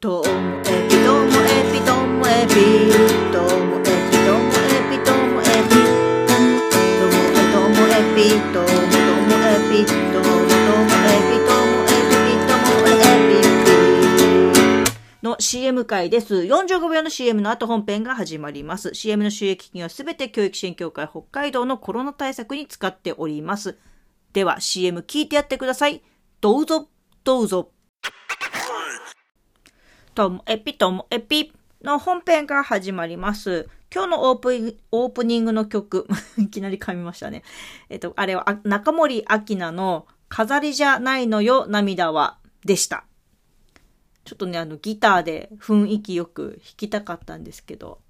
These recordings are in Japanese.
ともえぴともえぴともえぴともえぴともえぴともえぴともえともえぴともともえぴともともえぴともえぴともえぴの CM 回です。45秒の CM の後本編が始まります。CM の収益金はすべて教育支援協会北海道のコロナ対策に使っております。では CM 聞いてやってください。どうぞ、どうぞ。ともエピともエピの本編が始まります。今日のオープンオープニングの曲、いきなり噛みましたね。えっと、あれは中森明菜の飾りじゃないのよ、涙は、でした。ちょっとね、あの、ギターで雰囲気よく弾きたかったんですけど、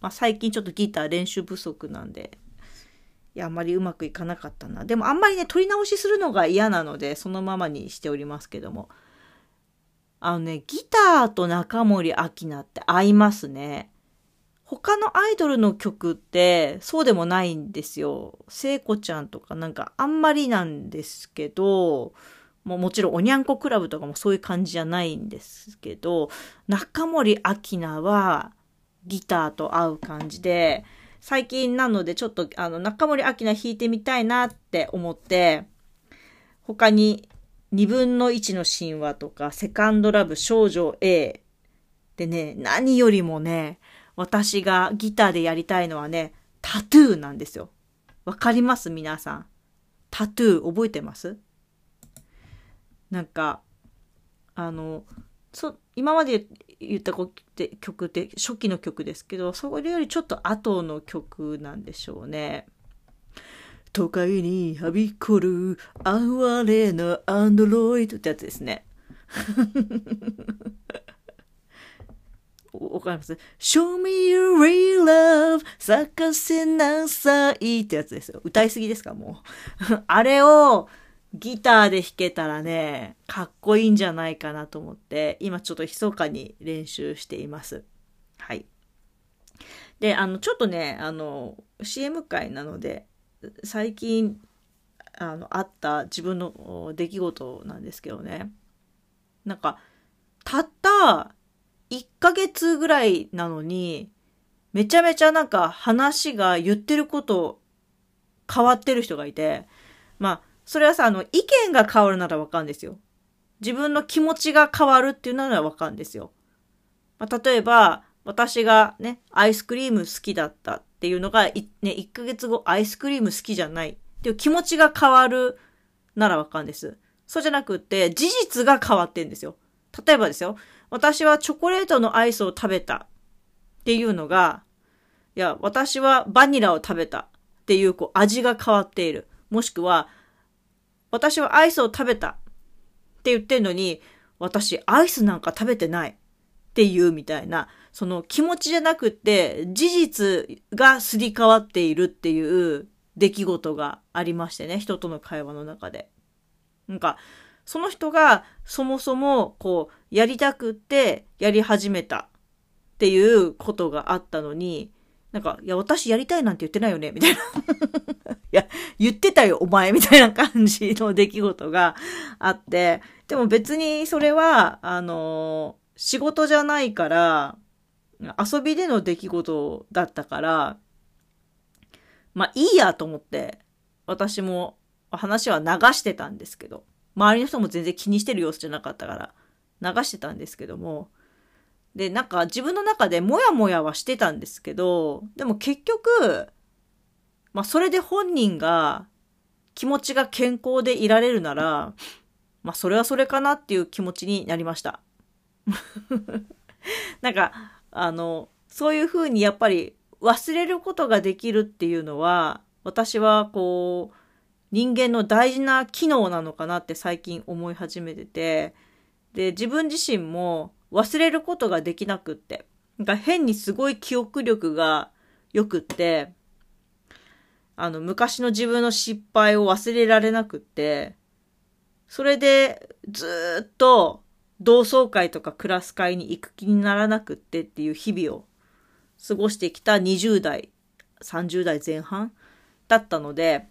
まあ、最近ちょっとギター練習不足なんで、いや、あんまりうまくいかなかったな。でもあんまりね、撮り直しするのが嫌なので、そのままにしておりますけども。あのね、ギターと中森明菜って合いますね。他のアイドルの曲ってそうでもないんですよ。聖子ちゃんとかなんかあんまりなんですけど、もうもちろんおにゃんこクラブとかもそういう感じじゃないんですけど、中森明菜はギターと合う感じで、最近なのでちょっとあの中森明菜弾いてみたいなって思って、他に2分の1の神話とか、セカンドラブ少女 A。でね、何よりもね、私がギターでやりたいのはね、タトゥーなんですよ。わかります？皆さん。タトゥー覚えてます？なんか、あの、そ、今まで言った曲って曲って初期の曲ですけど、それよりちょっと後の曲なんでしょうね。都会にはびこる哀れなアンドロイドってやつですね。わかります ?Show me your real love 咲かせなさいってやつですよ。歌いすぎですかもう。あれをギターで弾けたらね、かっこいいんじゃないかなと思って、今ちょっと密かに練習しています。はい。で、あの、ちょっとね、あの、CM 会なので、最近あのあった自分の出来事なんですけどね。なんかたった1ヶ月ぐらいなのにめちゃめちゃなんか話が言ってること変わってる人がいて。まあそれはさあの意見が変わるならわかるんですよ。自分の気持ちが変わるっていうならわかるんですよ、まあ、例えば私がねアイスクリーム好きだった。っていうのが、ね、1ヶ月後アイスクリーム好きじゃないっていう気持ちが変わるならわかるんです。そうじゃなくって、事実が変わってんですよ。例えばですよ。私はチョコレートのアイスを食べたっていうのが、いや、私はバニラを食べたっていう、こう、味が変わっている。もしくは、私はアイスを食べたって言ってんのに、私、アイスなんか食べてないっていうみたいな、その気持ちじゃなくって事実がすり替わっているっていう出来事がありましてね、人との会話の中で。なんか、その人がそもそもこう、やりたくってやり始めたっていうことがあったのに、なんか、いや、私やりたいなんて言ってないよね、みたいな。いや、言ってたよ、お前、みたいな感じの出来事があって、でも別にそれは、あの仕事じゃないから、遊びでの出来事だったから、まあいいやと思って、私も話は流してたんですけど、周りの人も全然気にしてる様子じゃなかったから、流してたんですけども、で、なんか自分の中でモヤモヤはしてたんですけど、でも結局、まあそれで本人が気持ちが健康でいられるなら、まあそれはそれかなっていう気持ちになりました。なんか、あの、そういうふうにやっぱり忘れることができるっていうのは、私はこう、人間の大事な機能なのかなって最近思い始めてて、で、自分自身も忘れることができなくって、なんか変にすごい記憶力が良くって、あの、昔の自分の失敗を忘れられなくって、それでずっと同窓会とかクラス会に行く気にならなくってっていう日々を過ごしてきた20代、30代前半だったので、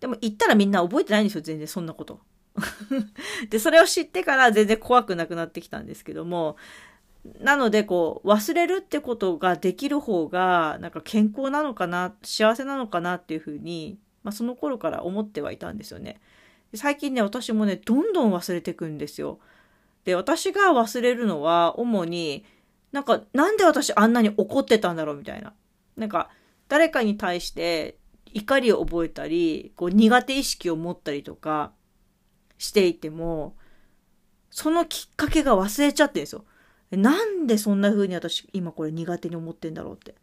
でも行ったらみんな覚えてないんですよ、全然そんなこと。で、それを知ってから全然怖くなくなってきたんですけども、なので、こう、忘れるってことができる方が、なんか健康なのかな、幸せなのかなっていうふうに、まあその頃から思ってはいたんですよね。最近ね、私もね、どんどん忘れてくんですよ。で、私が忘れるのは、主に、なんか、なんで私あんなに怒ってたんだろうみたいな。なんか、誰かに対して怒りを覚えたり、こう苦手意識を持ったりとかしていても、そのきっかけが忘れちゃってるんですよ。なんでそんな風に私今これ苦手に思ってんだろうって。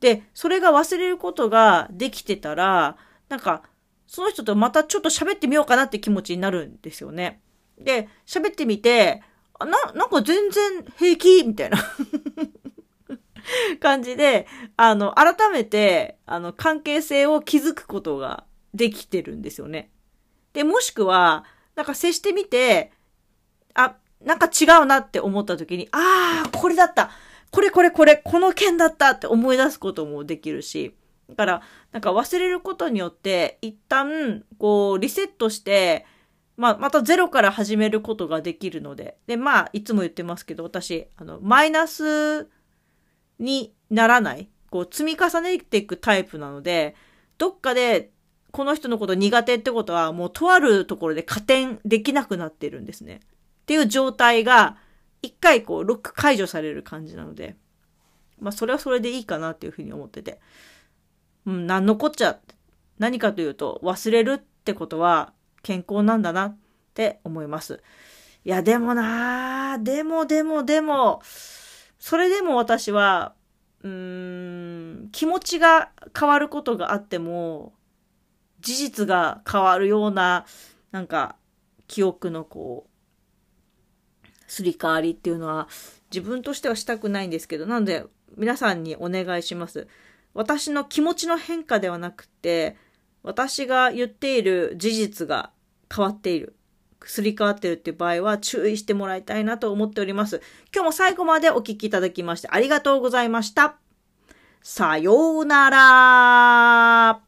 で、それが忘れることができてたら、なんか、その人とまたちょっと喋ってみようかなって気持ちになるんですよね。で、喋ってみて、な、なんか全然平気みたいな感じで、あの、改めて、あの、関係性を築くことができてるんですよね。で、もしくは、なんか接してみて、あ、なんか違うなって思った時に、ああ、これだったこれこれこれ、この件だったって思い出すこともできるし、だから、なんか忘れることによって、一旦、こう、リセットして、まあ、またゼロから始めることができるので。で、まあ、いつも言ってますけど、私、あの、マイナスにならない、こう、積み重ねていくタイプなので、どっかで、この人のこと苦手ってことは、もうとあるところで加点できなくなってるんですね。っていう状態が、一回こう、ロック解除される感じなので、まあ、それはそれでいいかなっていうふうに思ってて。うん、なんのこっちゃ。何かというと、忘れるってことは、健康なんだなって思います。いや、でもなでもでもでも、それでも私は、うーん、気持ちが変わることがあっても、事実が変わるような、なんか、記憶のこう、すり替わりっていうのは、自分としてはしたくないんですけど、なので、皆さんにお願いします。私の気持ちの変化ではなくて、私が言っている事実が変わっている。すり替わってるっていう場合は注意してもらいたいなと思っております。今日も最後までお聞きいただきましてありがとうございました。さようなら